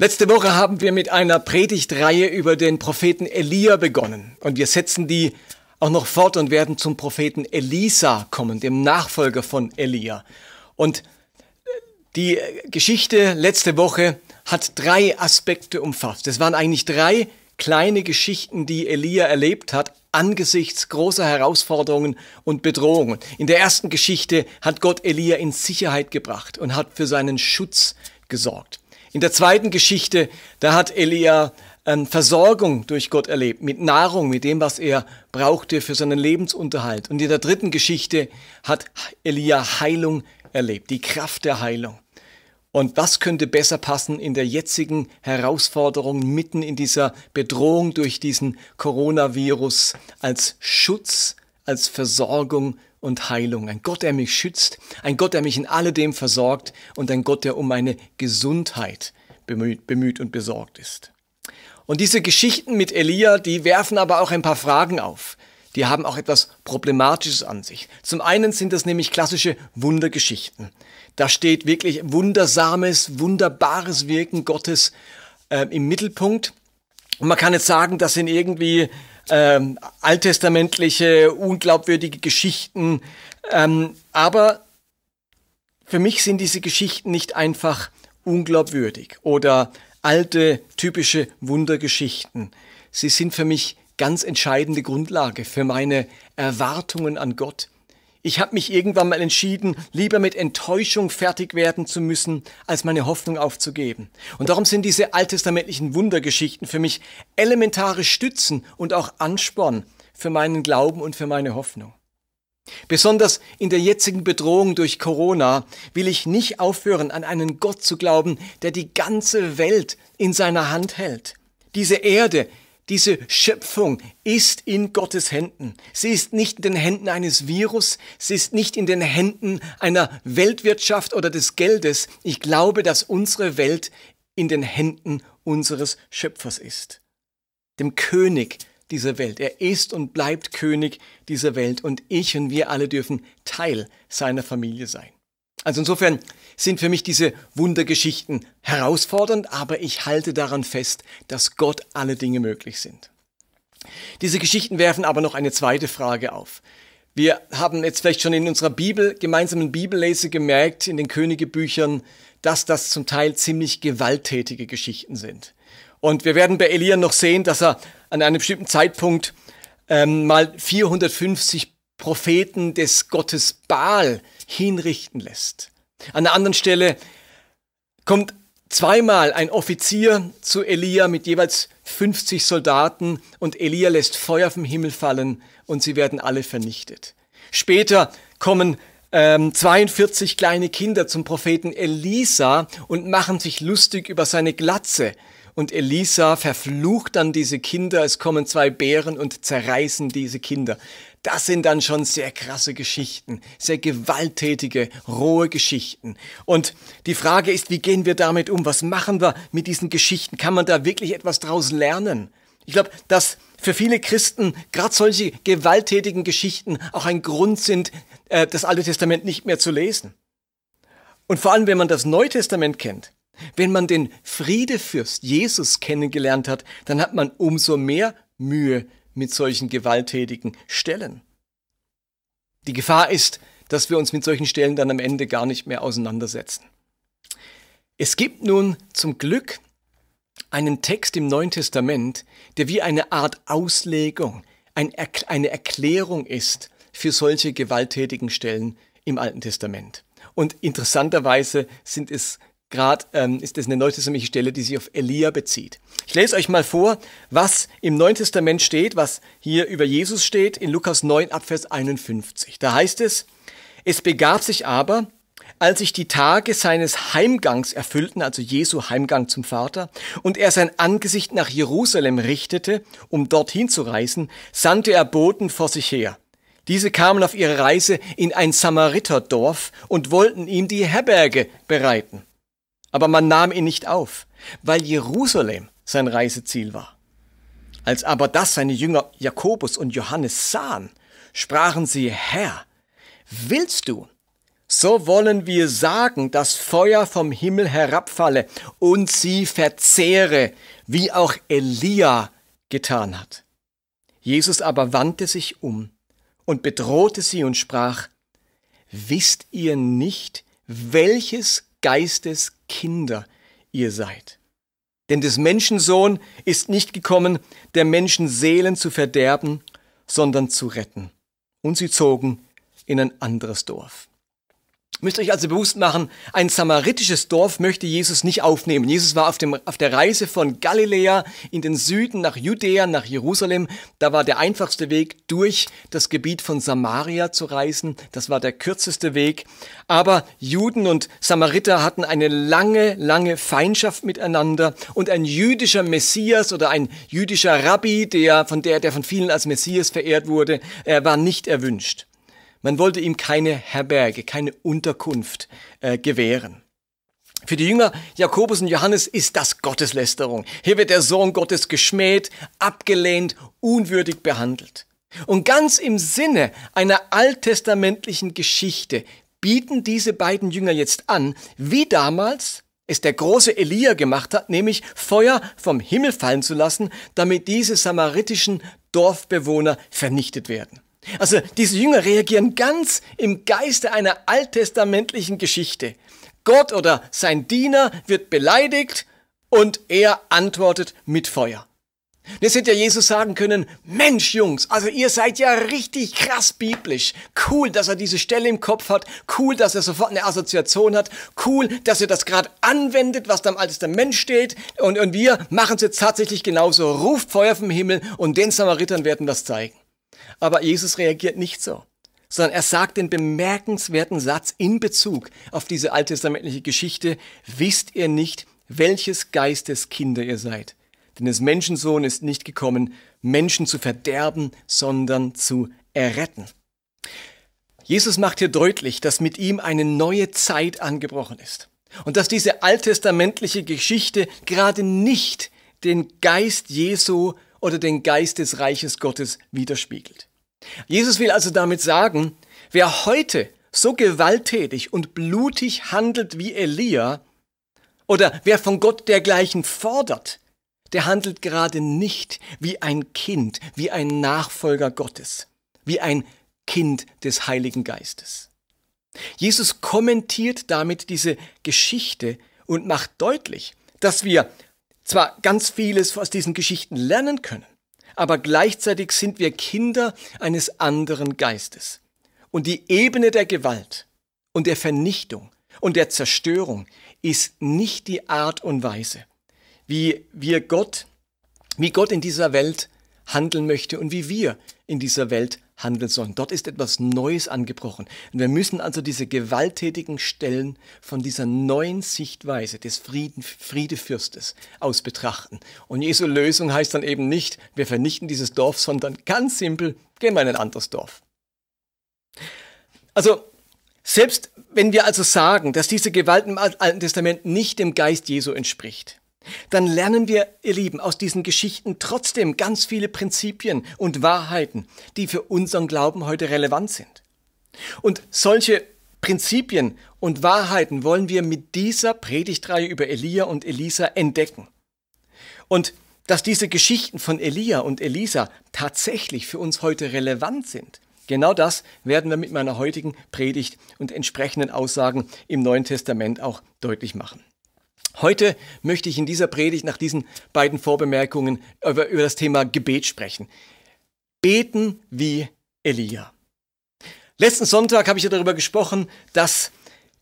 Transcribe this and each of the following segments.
Letzte Woche haben wir mit einer Predigtreihe über den Propheten Elia begonnen und wir setzen die auch noch fort und werden zum Propheten Elisa kommen, dem Nachfolger von Elia. Und die Geschichte letzte Woche hat drei Aspekte umfasst. Es waren eigentlich drei kleine Geschichten, die Elia erlebt hat angesichts großer Herausforderungen und Bedrohungen. In der ersten Geschichte hat Gott Elia in Sicherheit gebracht und hat für seinen Schutz gesorgt. In der zweiten Geschichte, da hat Elia ähm, Versorgung durch Gott erlebt, mit Nahrung, mit dem, was er brauchte für seinen Lebensunterhalt. Und in der dritten Geschichte hat Elia Heilung erlebt, die Kraft der Heilung. Und was könnte besser passen in der jetzigen Herausforderung mitten in dieser Bedrohung durch diesen Coronavirus als Schutz, als Versorgung und Heilung. Ein Gott, der mich schützt, ein Gott, der mich in alledem versorgt und ein Gott, der um meine Gesundheit bemüht, bemüht und besorgt ist. Und diese Geschichten mit Elia, die werfen aber auch ein paar Fragen auf. Die haben auch etwas Problematisches an sich. Zum einen sind das nämlich klassische Wundergeschichten. Da steht wirklich wundersames, wunderbares Wirken Gottes äh, im Mittelpunkt. Und man kann jetzt sagen, das sind irgendwie ähm, alttestamentliche, unglaubwürdige Geschichten. Ähm, aber für mich sind diese Geschichten nicht einfach unglaubwürdig oder alte, typische Wundergeschichten. Sie sind für mich ganz entscheidende Grundlage für meine Erwartungen an Gott. Ich habe mich irgendwann mal entschieden, lieber mit Enttäuschung fertig werden zu müssen, als meine Hoffnung aufzugeben. Und darum sind diese alttestamentlichen Wundergeschichten für mich elementare Stützen und auch Ansporn für meinen Glauben und für meine Hoffnung. Besonders in der jetzigen Bedrohung durch Corona will ich nicht aufhören, an einen Gott zu glauben, der die ganze Welt in seiner Hand hält. Diese Erde, diese Schöpfung ist in Gottes Händen. Sie ist nicht in den Händen eines Virus, sie ist nicht in den Händen einer Weltwirtschaft oder des Geldes. Ich glaube, dass unsere Welt in den Händen unseres Schöpfers ist, dem König dieser Welt. Er ist und bleibt König dieser Welt und ich und wir alle dürfen Teil seiner Familie sein. Also insofern sind für mich diese Wundergeschichten herausfordernd, aber ich halte daran fest, dass Gott alle Dinge möglich sind. Diese Geschichten werfen aber noch eine zweite Frage auf. Wir haben jetzt vielleicht schon in unserer Bibel, gemeinsamen Bibellese gemerkt, in den Königebüchern, dass das zum Teil ziemlich gewalttätige Geschichten sind. Und wir werden bei Elia noch sehen, dass er an einem bestimmten Zeitpunkt ähm, mal 450 Propheten des Gottes Baal hinrichten lässt. An der anderen Stelle kommt zweimal ein Offizier zu Elia mit jeweils 50 Soldaten und Elia lässt Feuer vom Himmel fallen und sie werden alle vernichtet. Später kommen ähm, 42 kleine Kinder zum Propheten Elisa und machen sich lustig über seine Glatze. Und Elisa verflucht dann diese Kinder, es kommen zwei Bären und zerreißen diese Kinder. Das sind dann schon sehr krasse Geschichten, sehr gewalttätige, rohe Geschichten. Und die Frage ist, wie gehen wir damit um? Was machen wir mit diesen Geschichten? Kann man da wirklich etwas draus lernen? Ich glaube, dass für viele Christen gerade solche gewalttätigen Geschichten auch ein Grund sind, äh, das Alte Testament nicht mehr zu lesen. Und vor allem, wenn man das Neue Testament kennt, wenn man den Friedefürst Jesus kennengelernt hat, dann hat man umso mehr Mühe mit solchen gewalttätigen Stellen. Die Gefahr ist, dass wir uns mit solchen Stellen dann am Ende gar nicht mehr auseinandersetzen. Es gibt nun zum Glück einen Text im Neuen Testament, der wie eine Art Auslegung, eine Erklärung ist für solche gewalttätigen Stellen im Alten Testament. Und interessanterweise sind es gerade ähm, ist das eine neutestamentliche Stelle, die sich auf Elia bezieht. Ich lese euch mal vor, was im Neuen Testament steht, was hier über Jesus steht, in Lukas 9 Abvers 51. Da heißt es, es begab sich aber, als sich die Tage seines Heimgangs erfüllten, also Jesu Heimgang zum Vater, und er sein Angesicht nach Jerusalem richtete, um dorthin zu reisen, sandte er Boten vor sich her. Diese kamen auf ihre Reise in ein Samariterdorf und wollten ihm die Herberge bereiten. Aber man nahm ihn nicht auf, weil Jerusalem sein Reiseziel war. Als aber das seine Jünger Jakobus und Johannes sahen, sprachen sie, Herr, willst du, so wollen wir sagen, dass Feuer vom Himmel herabfalle und sie verzehre, wie auch Elia getan hat. Jesus aber wandte sich um und bedrohte sie und sprach, Wisst ihr nicht, welches Geistes Kinder ihr seid? Denn des Menschensohn ist nicht gekommen, der Menschen Seelen zu verderben, sondern zu retten. Und sie zogen in ein anderes Dorf. Müsst euch also bewusst machen, ein samaritisches Dorf möchte Jesus nicht aufnehmen. Jesus war auf, dem, auf der Reise von Galiläa in den Süden nach Judäa, nach Jerusalem. Da war der einfachste Weg, durch das Gebiet von Samaria zu reisen. Das war der kürzeste Weg. Aber Juden und Samariter hatten eine lange, lange Feindschaft miteinander. Und ein jüdischer Messias oder ein jüdischer Rabbi, der von, der, der von vielen als Messias verehrt wurde, er war nicht erwünscht. Man wollte ihm keine Herberge, keine Unterkunft äh, gewähren. Für die Jünger Jakobus und Johannes ist das Gotteslästerung. Hier wird der Sohn Gottes geschmäht, abgelehnt, unwürdig behandelt. Und ganz im Sinne einer alttestamentlichen Geschichte bieten diese beiden Jünger jetzt an, wie damals es der große Elia gemacht hat, nämlich Feuer vom Himmel fallen zu lassen, damit diese samaritischen Dorfbewohner vernichtet werden. Also diese Jünger reagieren ganz im Geiste einer alttestamentlichen Geschichte. Gott oder sein Diener wird beleidigt und er antwortet mit Feuer. Jetzt hätte ja Jesus sagen können, Mensch Jungs, also ihr seid ja richtig krass biblisch. Cool, dass er diese Stelle im Kopf hat. Cool, dass er sofort eine Assoziation hat. Cool, dass er das gerade anwendet, was da im Alten Testament steht. Und, und wir machen es jetzt tatsächlich genauso. Ruft Feuer vom Himmel und den Samaritern werden das zeigen. Aber Jesus reagiert nicht so, sondern er sagt den bemerkenswerten Satz in Bezug auf diese alttestamentliche Geschichte, wisst ihr nicht, welches Geistes Kinder ihr seid? Denn des Menschensohn ist nicht gekommen, Menschen zu verderben, sondern zu erretten. Jesus macht hier deutlich, dass mit ihm eine neue Zeit angebrochen ist. Und dass diese alttestamentliche Geschichte gerade nicht den Geist Jesu oder den Geist des Reiches Gottes widerspiegelt. Jesus will also damit sagen, wer heute so gewalttätig und blutig handelt wie Elia, oder wer von Gott dergleichen fordert, der handelt gerade nicht wie ein Kind, wie ein Nachfolger Gottes, wie ein Kind des Heiligen Geistes. Jesus kommentiert damit diese Geschichte und macht deutlich, dass wir zwar ganz vieles aus diesen Geschichten lernen können, aber gleichzeitig sind wir Kinder eines anderen Geistes. Und die Ebene der Gewalt und der Vernichtung und der Zerstörung ist nicht die Art und Weise, wie wir Gott, wie Gott in dieser Welt handeln möchte und wie wir in dieser Welt handeln sollen. Dort ist etwas Neues angebrochen. Und wir müssen also diese gewalttätigen Stellen von dieser neuen Sichtweise des Frieden, Friedefürstes aus betrachten. Und Jesu Lösung heißt dann eben nicht, wir vernichten dieses Dorf, sondern ganz simpel, gehen wir in ein anderes Dorf. Also, selbst wenn wir also sagen, dass diese Gewalt im Alten Testament nicht dem Geist Jesu entspricht, dann lernen wir, ihr Lieben, aus diesen Geschichten trotzdem ganz viele Prinzipien und Wahrheiten, die für unseren Glauben heute relevant sind. Und solche Prinzipien und Wahrheiten wollen wir mit dieser Predigtreihe über Elia und Elisa entdecken. Und dass diese Geschichten von Elia und Elisa tatsächlich für uns heute relevant sind, genau das werden wir mit meiner heutigen Predigt und entsprechenden Aussagen im Neuen Testament auch deutlich machen. Heute möchte ich in dieser Predigt nach diesen beiden Vorbemerkungen über, über das Thema Gebet sprechen. Beten wie Elia. Letzten Sonntag habe ich ja darüber gesprochen, dass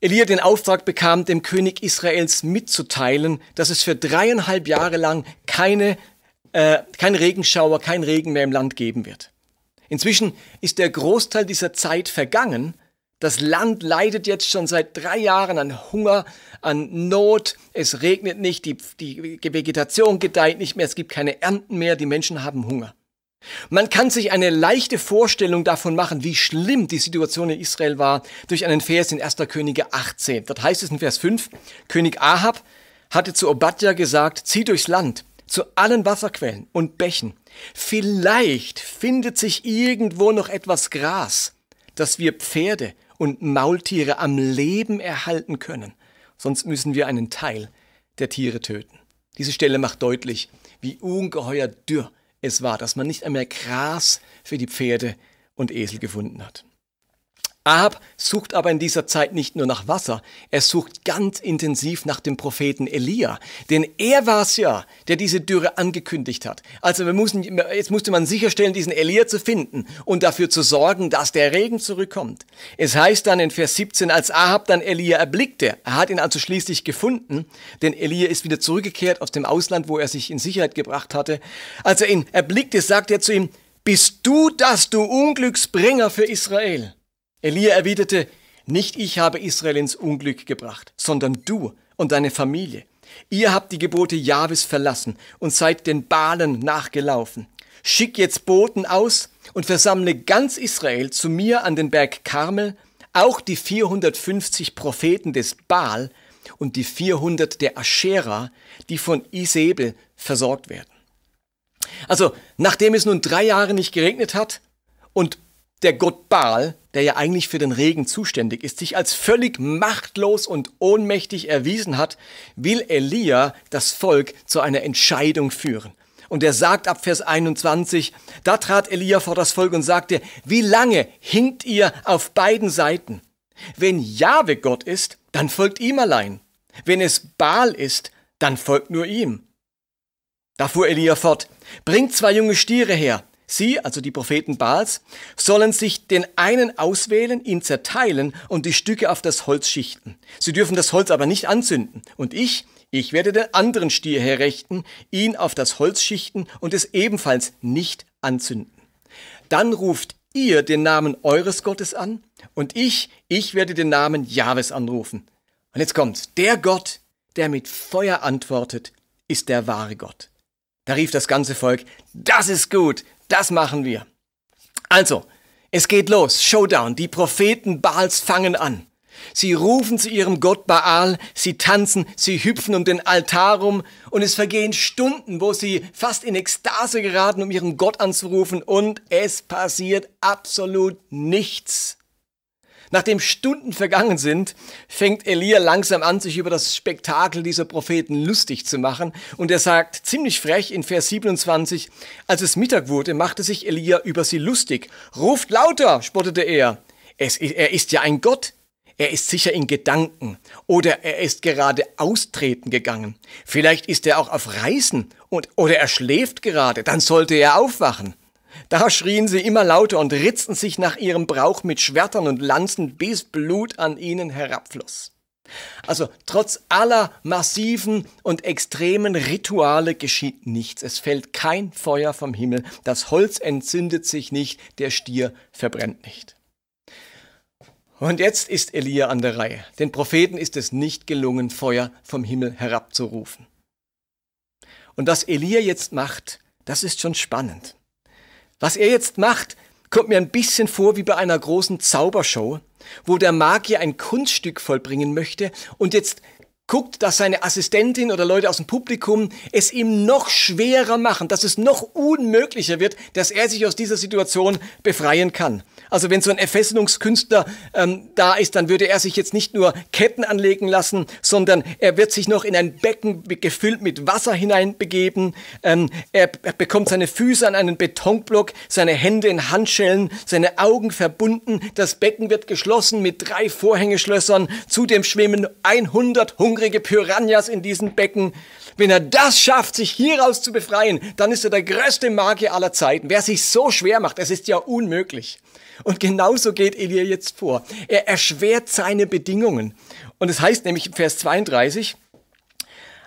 Elia den Auftrag bekam, dem König Israels mitzuteilen, dass es für dreieinhalb Jahre lang keine, äh, kein Regenschauer, kein Regen mehr im Land geben wird. Inzwischen ist der Großteil dieser Zeit vergangen das Land leidet jetzt schon seit drei Jahren an Hunger, an Not. Es regnet nicht, die, die Vegetation gedeiht nicht mehr, es gibt keine Ernten mehr, die Menschen haben Hunger. Man kann sich eine leichte Vorstellung davon machen, wie schlimm die Situation in Israel war, durch einen Vers in 1. Könige 18. Dort heißt es in Vers 5, König Ahab hatte zu Obadja gesagt, zieh durchs Land, zu allen Wasserquellen und Bächen. Vielleicht findet sich irgendwo noch etwas Gras, dass wir Pferde und Maultiere am Leben erhalten können. Sonst müssen wir einen Teil der Tiere töten. Diese Stelle macht deutlich, wie ungeheuer dürr es war, dass man nicht einmal Gras für die Pferde und Esel gefunden hat. Ahab sucht aber in dieser Zeit nicht nur nach Wasser, er sucht ganz intensiv nach dem Propheten Elia. Denn er war es ja, der diese Dürre angekündigt hat. Also wir mussten, jetzt musste man sicherstellen, diesen Elia zu finden und dafür zu sorgen, dass der Regen zurückkommt. Es heißt dann in Vers 17, als Ahab dann Elia erblickte, er hat ihn also schließlich gefunden, denn Elia ist wieder zurückgekehrt aus dem Ausland, wo er sich in Sicherheit gebracht hatte. Als er ihn erblickte, sagt er zu ihm, bist du das, du Unglücksbringer für Israel? Elia erwiderte, nicht ich habe Israel ins Unglück gebracht, sondern du und deine Familie. Ihr habt die Gebote Jahwes verlassen und seid den Balen nachgelaufen. Schick jetzt Boten aus und versammle ganz Israel zu mir an den Berg Karmel, auch die 450 Propheten des Baal und die 400 der Aschera, die von Isebel versorgt werden. Also, nachdem es nun drei Jahre nicht geregnet hat und der Gott Baal, der ja eigentlich für den Regen zuständig ist, sich als völlig machtlos und ohnmächtig erwiesen hat, will Elia das Volk zu einer Entscheidung führen. Und er sagt ab Vers 21, da trat Elia vor das Volk und sagte, wie lange hinkt ihr auf beiden Seiten? Wenn Jahwe Gott ist, dann folgt ihm allein. Wenn es Baal ist, dann folgt nur ihm. Da fuhr Elia fort, bringt zwei junge Stiere her, Sie, also die Propheten Baals, sollen sich den einen auswählen, ihn zerteilen und die Stücke auf das Holz schichten. Sie dürfen das Holz aber nicht anzünden. Und ich, ich werde den anderen Stier herrichten, ihn auf das Holz schichten und es ebenfalls nicht anzünden. Dann ruft ihr den Namen eures Gottes an und ich, ich werde den Namen Jahwes anrufen. Und jetzt kommt's. Der Gott, der mit Feuer antwortet, ist der wahre Gott. Da rief das ganze Volk, das ist gut, das machen wir. Also, es geht los. Showdown. Die Propheten Baals fangen an. Sie rufen zu ihrem Gott Baal, sie tanzen, sie hüpfen um den Altar rum und es vergehen Stunden, wo sie fast in Ekstase geraten, um ihren Gott anzurufen und es passiert absolut nichts. Nachdem Stunden vergangen sind, fängt Elia langsam an, sich über das Spektakel dieser Propheten lustig zu machen. Und er sagt ziemlich frech in Vers 27, als es Mittag wurde, machte sich Elia über sie lustig. Ruft lauter, spottete er. Es, er ist ja ein Gott. Er ist sicher in Gedanken oder er ist gerade austreten gegangen. Vielleicht ist er auch auf Reisen und, oder er schläft gerade, dann sollte er aufwachen. Da schrien sie immer lauter und ritzten sich nach ihrem Brauch mit Schwertern und Lanzen, bis Blut an ihnen herabfloss. Also trotz aller massiven und extremen Rituale geschieht nichts. Es fällt kein Feuer vom Himmel, das Holz entzündet sich nicht, der Stier verbrennt nicht. Und jetzt ist Elia an der Reihe. Den Propheten ist es nicht gelungen, Feuer vom Himmel herabzurufen. Und was Elia jetzt macht, das ist schon spannend. Was er jetzt macht, kommt mir ein bisschen vor wie bei einer großen Zaubershow, wo der Magier ein Kunststück vollbringen möchte und jetzt guckt, dass seine Assistentin oder Leute aus dem Publikum es ihm noch schwerer machen, dass es noch unmöglicher wird, dass er sich aus dieser Situation befreien kann. Also wenn so ein Erfesselungskünstler ähm, da ist, dann würde er sich jetzt nicht nur Ketten anlegen lassen, sondern er wird sich noch in ein Becken gefüllt mit Wasser hineinbegeben. Ähm, er, er bekommt seine Füße an einen Betonblock, seine Hände in Handschellen, seine Augen verbunden. Das Becken wird geschlossen mit drei Vorhängeschlössern. Zudem schwimmen 100 hungrige Piranhas in diesem Becken. Wenn er das schafft, sich hieraus zu befreien, dann ist er der größte Magier aller Zeiten. Wer sich so schwer macht, es ist ja unmöglich. Und genauso geht Elia jetzt vor. Er erschwert seine Bedingungen. Und es heißt nämlich im Vers 32,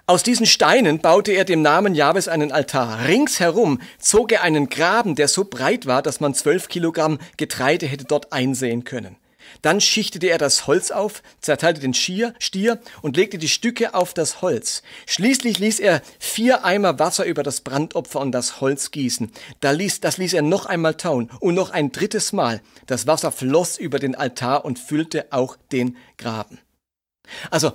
aus diesen Steinen baute er dem Namen Jahwes einen Altar. Ringsherum zog er einen Graben, der so breit war, dass man zwölf Kilogramm Getreide hätte dort einsehen können. Dann schichtete er das Holz auf, zerteilte den Stier, Stier und legte die Stücke auf das Holz. Schließlich ließ er vier Eimer Wasser über das Brandopfer und das Holz gießen. Da ließ, das ließ er noch einmal tauen und noch ein drittes Mal. Das Wasser floss über den Altar und füllte auch den Graben. Also,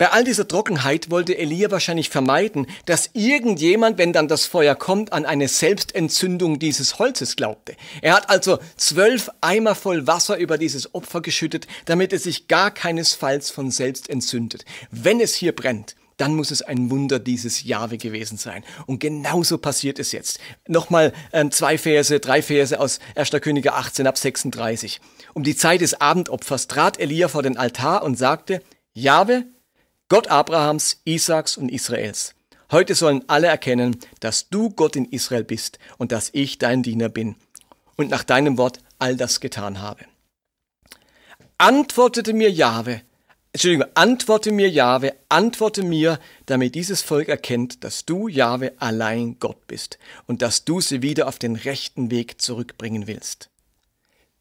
Bei all dieser Trockenheit wollte Elia wahrscheinlich vermeiden, dass irgendjemand, wenn dann das Feuer kommt, an eine Selbstentzündung dieses Holzes glaubte. Er hat also zwölf Eimer voll Wasser über dieses Opfer geschüttet, damit es sich gar keinesfalls von selbst entzündet. Wenn es hier brennt, dann muss es ein Wunder dieses Jahwe gewesen sein. Und genauso passiert es jetzt. Nochmal ähm, zwei Verse, drei Verse aus 1. Könige 18 ab 36. Um die Zeit des Abendopfers trat Elia vor den Altar und sagte, Jahwe, Gott Abrahams, Isaaks und Israels. Heute sollen alle erkennen, dass du Gott in Israel bist und dass ich dein Diener bin und nach deinem Wort all das getan habe. Antwortete mir Jahwe, Entschuldigung, antworte mir, Jahwe, antworte mir, damit dieses Volk erkennt, dass du, Jahwe, allein Gott bist und dass du sie wieder auf den rechten Weg zurückbringen willst.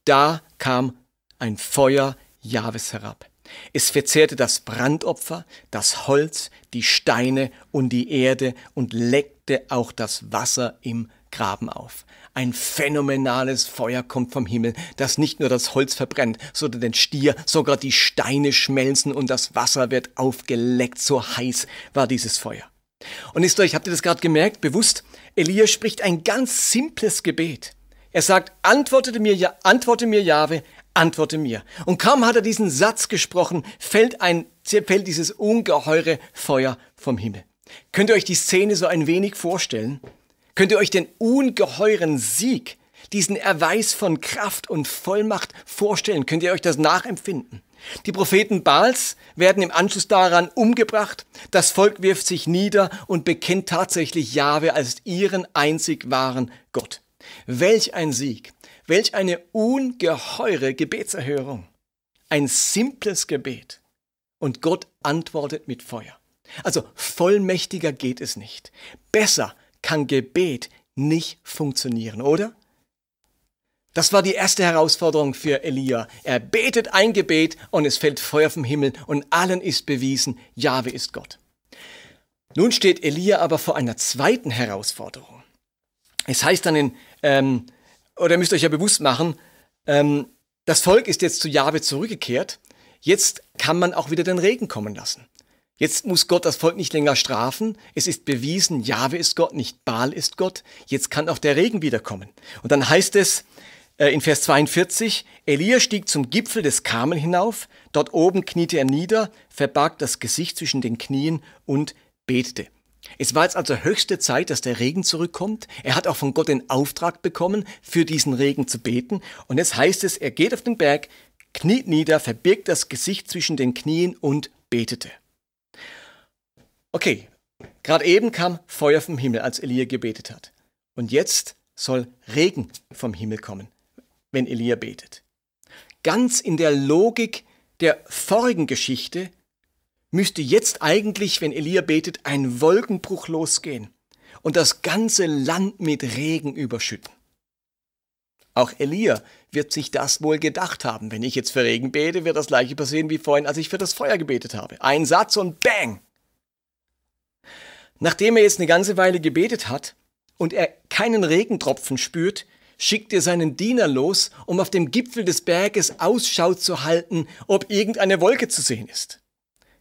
Da kam ein Feuer Jahwes herab. Es verzehrte das Brandopfer, das Holz, die Steine und die Erde und leckte auch das Wasser im Graben auf. Ein phänomenales Feuer kommt vom Himmel, das nicht nur das Holz verbrennt, sondern den Stier, sogar die Steine schmelzen und das Wasser wird aufgeleckt. So heiß war dieses Feuer. Und ist euch, habt ihr das gerade gemerkt, bewusst? Elia spricht ein ganz simples Gebet. Er sagt, antworte mir, antworte mir, Jahwe, antworte mir. Und kaum hat er diesen Satz gesprochen, fällt ein, fällt dieses ungeheure Feuer vom Himmel. Könnt ihr euch die Szene so ein wenig vorstellen? Könnt ihr euch den ungeheuren Sieg, diesen Erweis von Kraft und Vollmacht vorstellen? Könnt ihr euch das nachempfinden? Die Propheten Baals werden im Anschluss daran umgebracht. Das Volk wirft sich nieder und bekennt tatsächlich Jahwe als ihren einzig wahren Gott. Welch ein Sieg! Welch eine ungeheure Gebetserhörung! Ein simples Gebet. Und Gott antwortet mit Feuer. Also vollmächtiger geht es nicht. Besser kann Gebet nicht funktionieren, oder? Das war die erste Herausforderung für Elia. Er betet ein Gebet und es fällt Feuer vom Himmel und allen ist bewiesen, Jahwe ist Gott. Nun steht Elia aber vor einer zweiten Herausforderung. Es heißt dann in, ähm, oder müsst ihr euch ja bewusst machen, ähm, das Volk ist jetzt zu Jahwe zurückgekehrt. Jetzt kann man auch wieder den Regen kommen lassen. Jetzt muss Gott das Volk nicht länger strafen. Es ist bewiesen, Jahwe ist Gott, nicht Baal ist Gott. Jetzt kann auch der Regen wiederkommen. Und dann heißt es äh, in Vers 42, Elia stieg zum Gipfel des Karmel hinauf. Dort oben kniete er nieder, verbarg das Gesicht zwischen den Knien und betete. Es war jetzt also höchste Zeit, dass der Regen zurückkommt. Er hat auch von Gott den Auftrag bekommen, für diesen Regen zu beten. Und jetzt heißt es, er geht auf den Berg, kniet nieder, verbirgt das Gesicht zwischen den Knien und betete. Okay, gerade eben kam Feuer vom Himmel, als Elia gebetet hat. Und jetzt soll Regen vom Himmel kommen, wenn Elia betet. Ganz in der Logik der vorigen Geschichte müsste jetzt eigentlich, wenn Elia betet, ein Wolkenbruch losgehen und das ganze Land mit Regen überschütten. Auch Elia wird sich das wohl gedacht haben. Wenn ich jetzt für Regen bete, wird das gleiche passieren wie vorhin, als ich für das Feuer gebetet habe. Ein Satz und bang! Nachdem er jetzt eine ganze Weile gebetet hat und er keinen Regentropfen spürt, schickt er seinen Diener los, um auf dem Gipfel des Berges Ausschau zu halten, ob irgendeine Wolke zu sehen ist.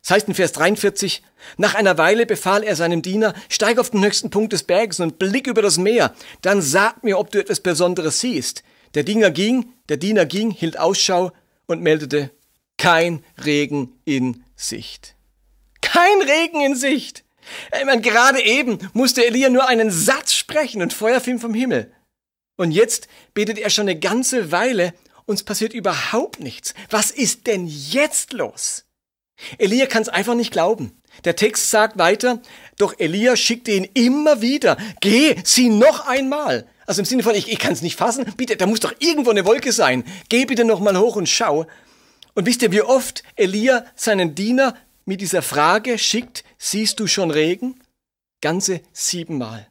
Das heißt in Vers 43, nach einer Weile befahl er seinem Diener, steig auf den höchsten Punkt des Berges und blick über das Meer, dann sag mir, ob du etwas Besonderes siehst. Der Diener ging, der Diener ging, hielt Ausschau und meldete, kein Regen in Sicht. Kein Regen in Sicht! Ich meine, gerade eben musste Elia nur einen Satz sprechen und Feuer fiel vom Himmel. Und jetzt betet er schon eine ganze Weile und es passiert überhaupt nichts. Was ist denn jetzt los? Elia kann es einfach nicht glauben. Der Text sagt weiter, doch Elia schickte ihn immer wieder. Geh, sieh noch einmal. Also im Sinne von, ich, ich kann es nicht fassen. Bitte, da muss doch irgendwo eine Wolke sein. Geh bitte noch mal hoch und schau. Und wisst ihr, wie oft Elia seinen Diener mit dieser Frage schickt, siehst du schon Regen? Ganze siebenmal.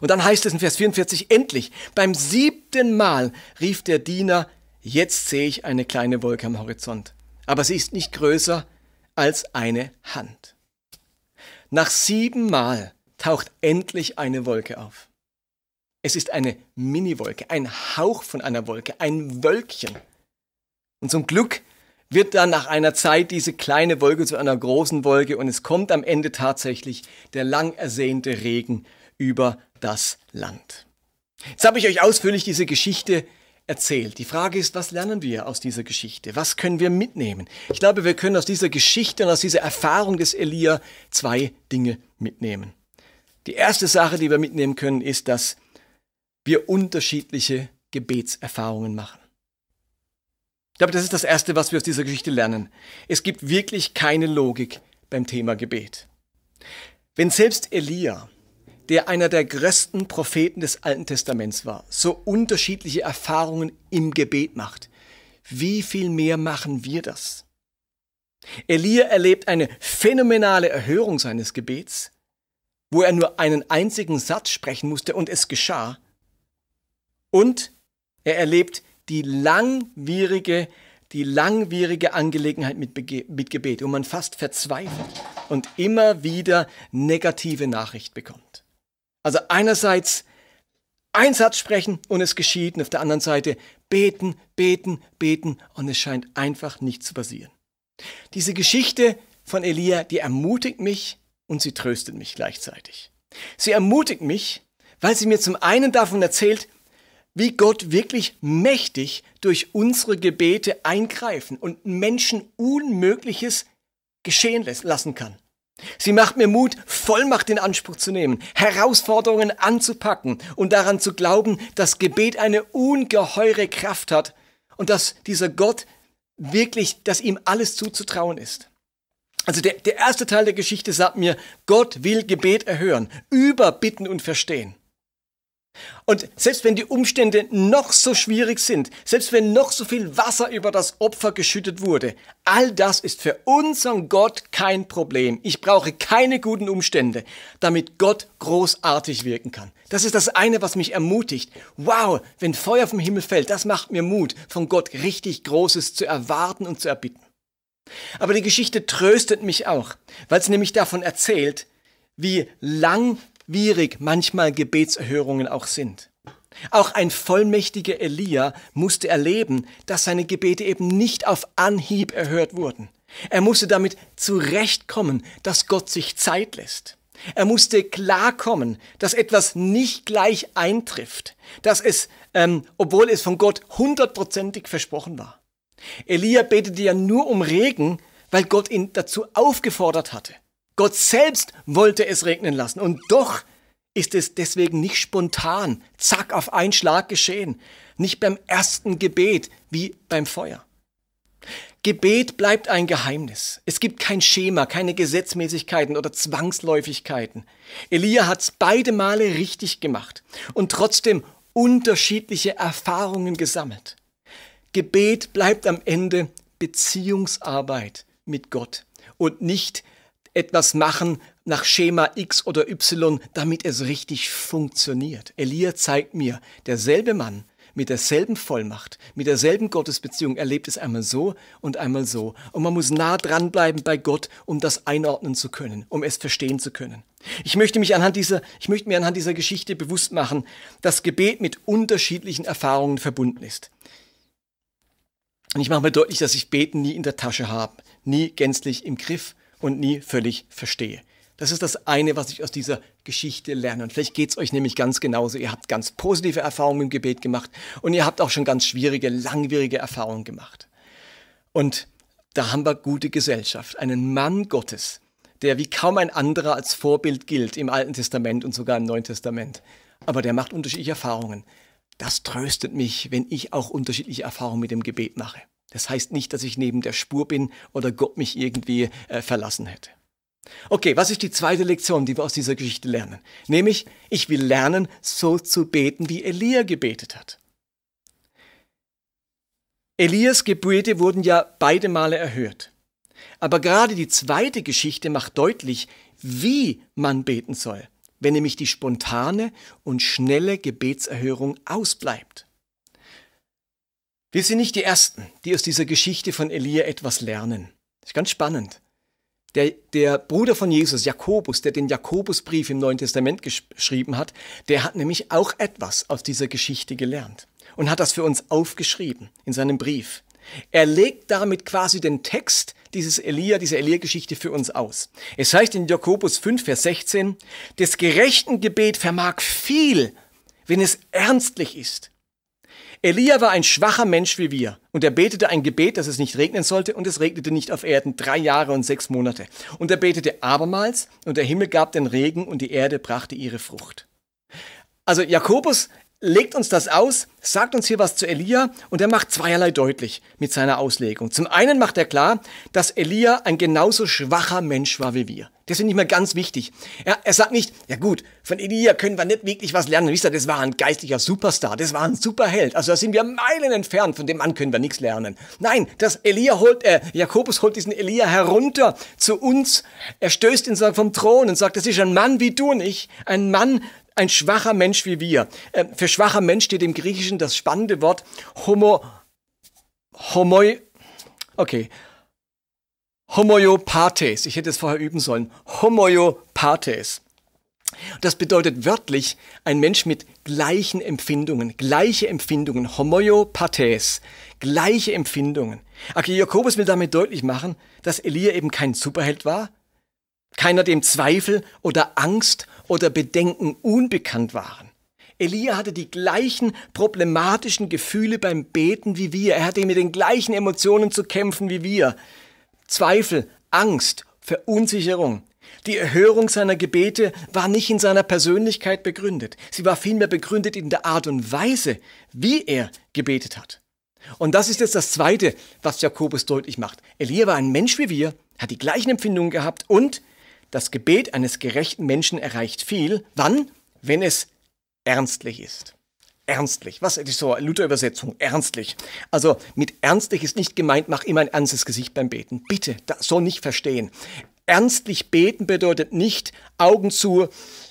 Und dann heißt es in Vers 44, endlich, beim siebten Mal rief der Diener, jetzt sehe ich eine kleine Wolke am Horizont, aber sie ist nicht größer als eine Hand. Nach siebenmal taucht endlich eine Wolke auf. Es ist eine Miniwolke, ein Hauch von einer Wolke, ein Wölkchen. Und zum Glück wird dann nach einer Zeit diese kleine Wolke zu einer großen Wolke und es kommt am Ende tatsächlich der lang ersehnte Regen über das Land. Jetzt habe ich euch ausführlich diese Geschichte erzählt. Die Frage ist, was lernen wir aus dieser Geschichte? Was können wir mitnehmen? Ich glaube, wir können aus dieser Geschichte und aus dieser Erfahrung des Elia zwei Dinge mitnehmen. Die erste Sache, die wir mitnehmen können, ist, dass wir unterschiedliche Gebetserfahrungen machen. Ich glaube, das ist das Erste, was wir aus dieser Geschichte lernen. Es gibt wirklich keine Logik beim Thema Gebet. Wenn selbst Elia der einer der größten Propheten des Alten Testaments war, so unterschiedliche Erfahrungen im Gebet macht. Wie viel mehr machen wir das? Elia erlebt eine phänomenale Erhörung seines Gebets, wo er nur einen einzigen Satz sprechen musste und es geschah. Und er erlebt die langwierige, die langwierige Angelegenheit mit, mit Gebet, wo man fast verzweifelt und immer wieder negative Nachricht bekommt. Also einerseits ein Satz sprechen und es geschieht und auf der anderen Seite beten, beten, beten und es scheint einfach nicht zu passieren. Diese Geschichte von Elia, die ermutigt mich und sie tröstet mich gleichzeitig. Sie ermutigt mich, weil sie mir zum einen davon erzählt, wie Gott wirklich mächtig durch unsere Gebete eingreifen und Menschen Unmögliches geschehen lassen kann. Sie macht mir Mut, Vollmacht in Anspruch zu nehmen, Herausforderungen anzupacken und daran zu glauben, dass Gebet eine ungeheure Kraft hat und dass dieser Gott wirklich, dass ihm alles zuzutrauen ist. Also der, der erste Teil der Geschichte sagt mir, Gott will Gebet erhören, überbitten und verstehen. Und selbst wenn die Umstände noch so schwierig sind, selbst wenn noch so viel Wasser über das Opfer geschüttet wurde, all das ist für unseren Gott kein Problem. Ich brauche keine guten Umstände, damit Gott großartig wirken kann. Das ist das eine, was mich ermutigt. Wow, wenn Feuer vom Himmel fällt, das macht mir Mut, von Gott richtig Großes zu erwarten und zu erbitten. Aber die Geschichte tröstet mich auch, weil sie nämlich davon erzählt, wie lang schwierig manchmal Gebetserhörungen auch sind. Auch ein vollmächtiger Elia musste erleben, dass seine Gebete eben nicht auf Anhieb erhört wurden. Er musste damit zurechtkommen, dass Gott sich Zeit lässt. Er musste klarkommen, dass etwas nicht gleich eintrifft, dass es, ähm, obwohl es von Gott hundertprozentig versprochen war. Elia betete ja nur um Regen, weil Gott ihn dazu aufgefordert hatte. Gott selbst wollte es regnen lassen und doch ist es deswegen nicht spontan, zack, auf einen Schlag geschehen, nicht beim ersten Gebet wie beim Feuer. Gebet bleibt ein Geheimnis. Es gibt kein Schema, keine Gesetzmäßigkeiten oder Zwangsläufigkeiten. Elia hat es beide Male richtig gemacht und trotzdem unterschiedliche Erfahrungen gesammelt. Gebet bleibt am Ende Beziehungsarbeit mit Gott und nicht etwas machen nach Schema X oder Y, damit es richtig funktioniert. Elia zeigt mir, derselbe Mann mit derselben Vollmacht, mit derselben Gottesbeziehung erlebt es einmal so und einmal so. Und man muss nah dranbleiben bei Gott, um das einordnen zu können, um es verstehen zu können. Ich möchte mich anhand dieser, ich möchte mir anhand dieser Geschichte bewusst machen, dass Gebet mit unterschiedlichen Erfahrungen verbunden ist. Und ich mache mir deutlich, dass ich Beten nie in der Tasche habe, nie gänzlich im Griff und nie völlig verstehe. Das ist das eine, was ich aus dieser Geschichte lerne. Und vielleicht geht es euch nämlich ganz genauso. Ihr habt ganz positive Erfahrungen im Gebet gemacht und ihr habt auch schon ganz schwierige, langwierige Erfahrungen gemacht. Und da haben wir gute Gesellschaft, einen Mann Gottes, der wie kaum ein anderer als Vorbild gilt im Alten Testament und sogar im Neuen Testament. Aber der macht unterschiedliche Erfahrungen. Das tröstet mich, wenn ich auch unterschiedliche Erfahrungen mit dem Gebet mache. Das heißt nicht, dass ich neben der Spur bin oder Gott mich irgendwie äh, verlassen hätte. Okay, was ist die zweite Lektion, die wir aus dieser Geschichte lernen? Nämlich, ich will lernen, so zu beten, wie Elia gebetet hat. Elias Gebete wurden ja beide Male erhört. Aber gerade die zweite Geschichte macht deutlich, wie man beten soll, wenn nämlich die spontane und schnelle Gebetserhörung ausbleibt. Wir sind nicht die Ersten, die aus dieser Geschichte von Elia etwas lernen. Das ist ganz spannend. Der, der Bruder von Jesus, Jakobus, der den Jakobusbrief im Neuen Testament geschrieben hat, der hat nämlich auch etwas aus dieser Geschichte gelernt und hat das für uns aufgeschrieben in seinem Brief. Er legt damit quasi den Text dieses Elia, dieser Elia-Geschichte für uns aus. Es heißt in Jakobus 5, Vers 16, des gerechten Gebet vermag viel, wenn es ernstlich ist. Elia war ein schwacher Mensch wie wir und er betete ein Gebet, dass es nicht regnen sollte und es regnete nicht auf Erden drei Jahre und sechs Monate. Und er betete abermals und der Himmel gab den Regen und die Erde brachte ihre Frucht. Also Jakobus legt uns das aus, sagt uns hier was zu Elia und er macht zweierlei deutlich mit seiner Auslegung. Zum einen macht er klar, dass Elia ein genauso schwacher Mensch war wie wir. Das finde ich mal ganz wichtig. Er, er sagt nicht, ja gut, von Elia können wir nicht wirklich was lernen. Wisst ihr, das war ein geistlicher Superstar, das war ein Superheld. Also da sind wir Meilen entfernt, von dem Mann können wir nichts lernen. Nein, das Elia holt, äh, Jakobus holt diesen Elia herunter zu uns. Er stößt ihn vom Thron und sagt, das ist ein Mann wie du und ich, ein Mann, ein schwacher Mensch wie wir. Äh, für schwacher Mensch steht im Griechischen das spannende Wort homo, homoi, okay, homoiopathes. Ich hätte es vorher üben sollen. Homoiopathes. Das bedeutet wörtlich ein Mensch mit gleichen Empfindungen, gleiche Empfindungen, Homoiopathes, gleiche Empfindungen. Okay, Jakobus will damit deutlich machen, dass Elia eben kein Superheld war, keiner dem Zweifel oder Angst oder Bedenken unbekannt waren. Elia hatte die gleichen problematischen Gefühle beim Beten wie wir. Er hatte mit den gleichen Emotionen zu kämpfen wie wir. Zweifel, Angst, Verunsicherung. Die Erhörung seiner Gebete war nicht in seiner Persönlichkeit begründet. Sie war vielmehr begründet in der Art und Weise, wie er gebetet hat. Und das ist jetzt das Zweite, was Jakobus deutlich macht. Elia war ein Mensch wie wir, hat die gleichen Empfindungen gehabt und das Gebet eines gerechten Menschen erreicht viel. Wann? Wenn es ernstlich ist. Ernstlich. Was ist so Luther-Übersetzung? Ernstlich. Also mit ernstlich ist nicht gemeint, mach immer ein ernstes Gesicht beim Beten. Bitte, das soll nicht verstehen. Ernstlich beten bedeutet nicht Augen zu,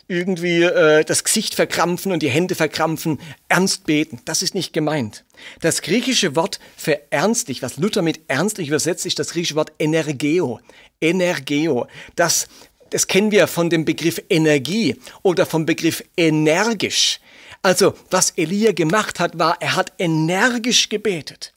irgendwie äh, das Gesicht verkrampfen und die Hände verkrampfen, ernst beten. Das ist nicht gemeint. Das griechische Wort für ernstlich, was Luther mit ernstlich übersetzt, ist das griechische Wort energeo. Energeo. Das das kennen wir von dem Begriff Energie oder vom Begriff energisch. Also, was Elia gemacht hat, war, er hat energisch gebetet.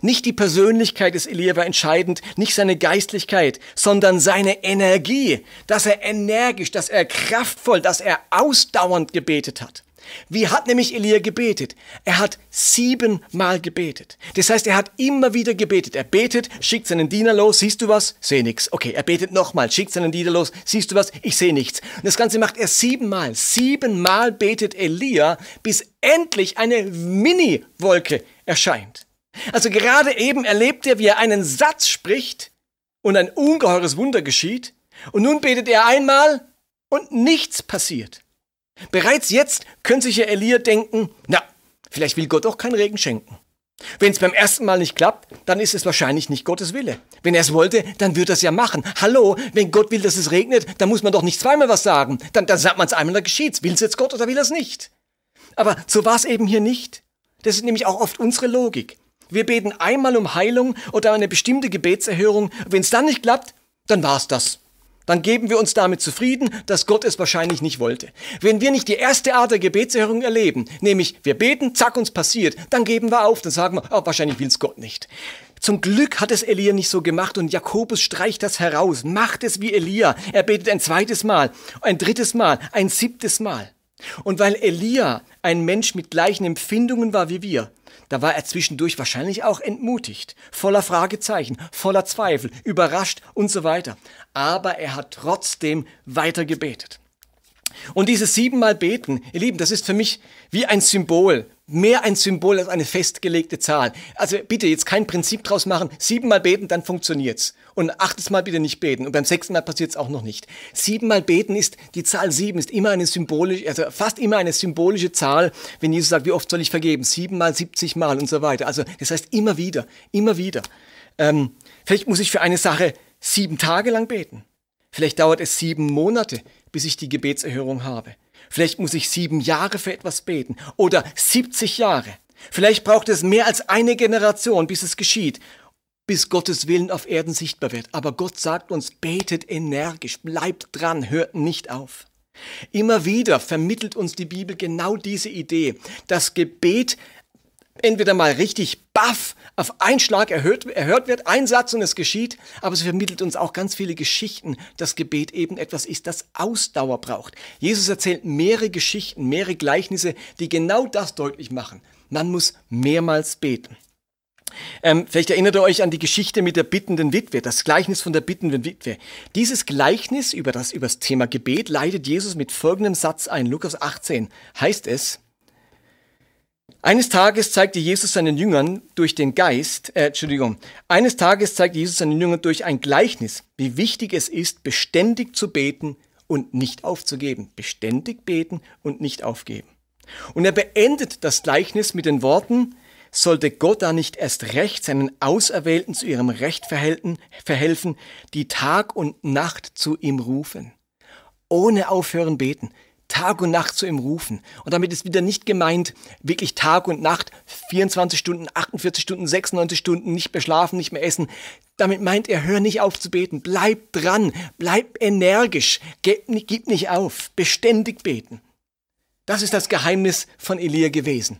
Nicht die Persönlichkeit des Elia war entscheidend, nicht seine Geistlichkeit, sondern seine Energie, dass er energisch, dass er kraftvoll, dass er ausdauernd gebetet hat. Wie hat nämlich Elia gebetet? Er hat siebenmal gebetet. Das heißt, er hat immer wieder gebetet. Er betet, schickt seinen Diener los, siehst du was? Seh nix. Okay, er betet nochmal, schickt seinen Diener los, siehst du was? Ich sehe nichts. Und das Ganze macht er siebenmal. Siebenmal betet Elia, bis endlich eine Mini-Wolke erscheint. Also gerade eben erlebt er, wie er einen Satz spricht und ein ungeheures Wunder geschieht. Und nun betet er einmal und nichts passiert. Bereits jetzt könnte sich ja Elia denken, na, vielleicht will Gott auch keinen Regen schenken. Wenn es beim ersten Mal nicht klappt, dann ist es wahrscheinlich nicht Gottes Wille. Wenn er es wollte, dann wird er es ja machen. Hallo, wenn Gott will, dass es regnet, dann muss man doch nicht zweimal was sagen. Dann, dann sagt man es einmal, dann geschieht's. Will es jetzt Gott oder will er es nicht? Aber so war es eben hier nicht. Das ist nämlich auch oft unsere Logik. Wir beten einmal um Heilung oder eine bestimmte Gebetserhörung. Wenn es dann nicht klappt, dann war es das dann geben wir uns damit zufrieden, dass Gott es wahrscheinlich nicht wollte. Wenn wir nicht die erste Art der Gebetserhörung erleben, nämlich wir beten, zack, uns passiert, dann geben wir auf, dann sagen wir, oh, wahrscheinlich will es Gott nicht. Zum Glück hat es Elia nicht so gemacht und Jakobus streicht das heraus, macht es wie Elia. Er betet ein zweites Mal, ein drittes Mal, ein siebtes Mal. Und weil Elia ein Mensch mit gleichen Empfindungen war wie wir, da war er zwischendurch wahrscheinlich auch entmutigt, voller Fragezeichen, voller Zweifel, überrascht und so weiter. Aber er hat trotzdem weiter gebetet. Und dieses siebenmal beten, ihr Lieben, das ist für mich wie ein Symbol, mehr ein Symbol als eine festgelegte Zahl. Also bitte jetzt kein Prinzip draus machen, siebenmal beten, dann funktioniert's. Und achtes Mal bitte nicht beten. Und beim sechsten Mal passiert's auch noch nicht. Siebenmal beten ist, die Zahl sieben ist immer eine symbolische, also fast immer eine symbolische Zahl, wenn Jesus sagt, wie oft soll ich vergeben? Siebenmal, siebzigmal und so weiter. Also das heißt immer wieder, immer wieder. Ähm, vielleicht muss ich für eine Sache sieben Tage lang beten. Vielleicht dauert es sieben Monate, bis ich die Gebetserhörung habe. Vielleicht muss ich sieben Jahre für etwas beten oder 70 Jahre. Vielleicht braucht es mehr als eine Generation, bis es geschieht, bis Gottes Willen auf Erden sichtbar wird. Aber Gott sagt uns, betet energisch, bleibt dran, hört nicht auf. Immer wieder vermittelt uns die Bibel genau diese Idee. Das Gebet entweder mal richtig baff, auf einen Schlag erhört, erhört wird, ein Satz und es geschieht, aber sie vermittelt uns auch ganz viele Geschichten, dass Gebet eben etwas ist, das Ausdauer braucht. Jesus erzählt mehrere Geschichten, mehrere Gleichnisse, die genau das deutlich machen. Man muss mehrmals beten. Ähm, vielleicht erinnert ihr euch an die Geschichte mit der bittenden Witwe, das Gleichnis von der bittenden Witwe. Dieses Gleichnis über das, über das Thema Gebet leitet Jesus mit folgendem Satz ein. Lukas 18 heißt es, eines Tages zeigte Jesus seinen Jüngern durch den Geist, äh, Entschuldigung, eines Tages zeigte Jesus seinen Jüngern durch ein Gleichnis, wie wichtig es ist, beständig zu beten und nicht aufzugeben. Beständig beten und nicht aufgeben. Und er beendet das Gleichnis mit den Worten, sollte Gott da nicht erst recht seinen Auserwählten zu ihrem Recht verhelfen, die Tag und Nacht zu ihm rufen. Ohne aufhören beten. Tag und Nacht zu ihm rufen. Und damit ist wieder nicht gemeint, wirklich Tag und Nacht, 24 Stunden, 48 Stunden, 96 Stunden, nicht mehr schlafen, nicht mehr essen. Damit meint er, hör nicht auf zu beten, bleib dran, bleib energisch, gib nicht auf, beständig beten. Das ist das Geheimnis von Elia gewesen.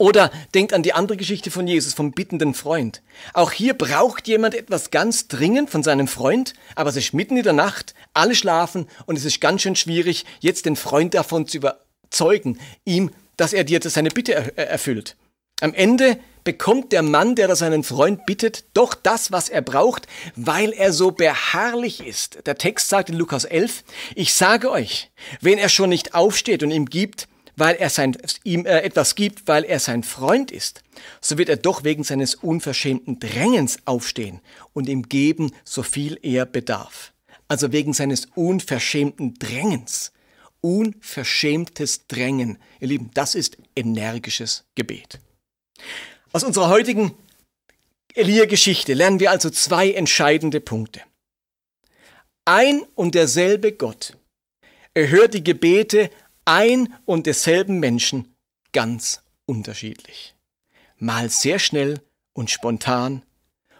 Oder denkt an die andere Geschichte von Jesus, vom bittenden Freund. Auch hier braucht jemand etwas ganz dringend von seinem Freund, aber es ist mitten in der Nacht, alle schlafen und es ist ganz schön schwierig, jetzt den Freund davon zu überzeugen, ihm, dass er dir seine Bitte erfüllt. Am Ende bekommt der Mann, der da seinen Freund bittet, doch das, was er braucht, weil er so beharrlich ist. Der Text sagt in Lukas 11, ich sage euch, wenn er schon nicht aufsteht und ihm gibt, weil er sein, ihm äh, etwas gibt, weil er sein Freund ist, so wird er doch wegen seines unverschämten Drängens aufstehen und ihm geben, so viel er bedarf. Also wegen seines unverschämten Drängens. Unverschämtes Drängen. Ihr Lieben, das ist energisches Gebet. Aus unserer heutigen Elia-Geschichte lernen wir also zwei entscheidende Punkte. Ein und derselbe Gott erhört die Gebete ein und desselben Menschen ganz unterschiedlich. Mal sehr schnell und spontan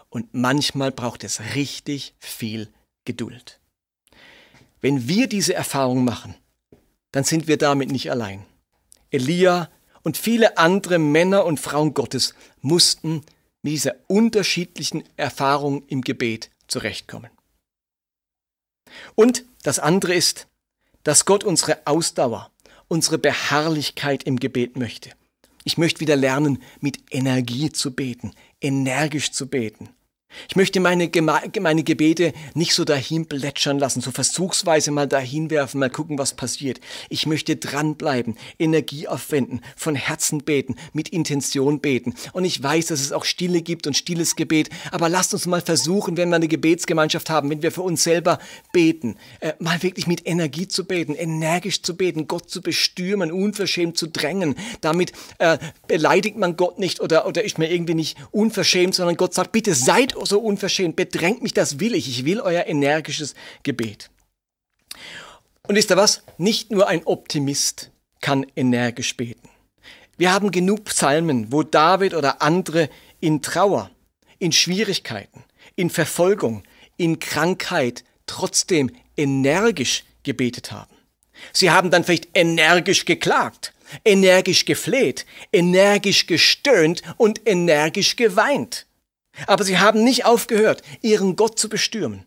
und manchmal braucht es richtig viel Geduld. Wenn wir diese Erfahrung machen, dann sind wir damit nicht allein. Elia und viele andere Männer und Frauen Gottes mussten mit dieser unterschiedlichen Erfahrung im Gebet zurechtkommen. Und das andere ist, dass Gott unsere Ausdauer, unsere Beharrlichkeit im Gebet möchte. Ich möchte wieder lernen, mit Energie zu beten, energisch zu beten. Ich möchte meine, meine Gebete nicht so dahin plätschern lassen, so versuchsweise mal dahin werfen, mal gucken, was passiert. Ich möchte dranbleiben, Energie aufwenden, von Herzen beten, mit Intention beten. Und ich weiß, dass es auch Stille gibt und stilles Gebet. Aber lasst uns mal versuchen, wenn wir eine Gebetsgemeinschaft haben, wenn wir für uns selber beten, äh, mal wirklich mit Energie zu beten, energisch zu beten, Gott zu bestürmen, unverschämt zu drängen. Damit äh, beleidigt man Gott nicht oder, oder ist mir irgendwie nicht unverschämt, sondern Gott sagt, bitte seid so unverschämt, bedrängt mich, das will ich. Ich will euer energisches Gebet. Und wisst ihr was? Nicht nur ein Optimist kann energisch beten. Wir haben genug Psalmen, wo David oder andere in Trauer, in Schwierigkeiten, in Verfolgung, in Krankheit trotzdem energisch gebetet haben. Sie haben dann vielleicht energisch geklagt, energisch gefleht, energisch gestöhnt und energisch geweint. Aber sie haben nicht aufgehört, ihren Gott zu bestürmen.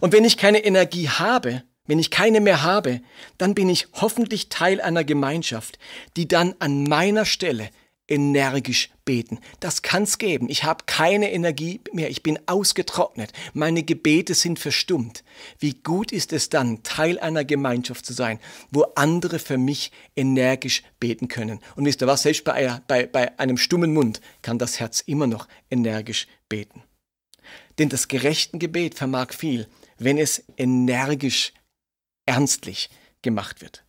Und wenn ich keine Energie habe, wenn ich keine mehr habe, dann bin ich hoffentlich Teil einer Gemeinschaft, die dann an meiner Stelle energisch beten. Das kann's geben. Ich habe keine Energie mehr. Ich bin ausgetrocknet. Meine Gebete sind verstummt. Wie gut ist es dann, Teil einer Gemeinschaft zu sein, wo andere für mich energisch beten können. Und wisst ihr was? Selbst bei, bei, bei einem stummen Mund kann das Herz immer noch energisch beten. Denn das gerechte Gebet vermag viel, wenn es energisch, ernstlich gemacht wird.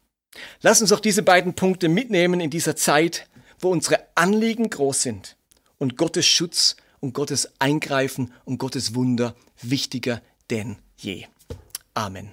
Lass uns auch diese beiden Punkte mitnehmen in dieser Zeit, wo unsere Anliegen groß sind und Gottes Schutz und Gottes Eingreifen und Gottes Wunder wichtiger denn je. Amen.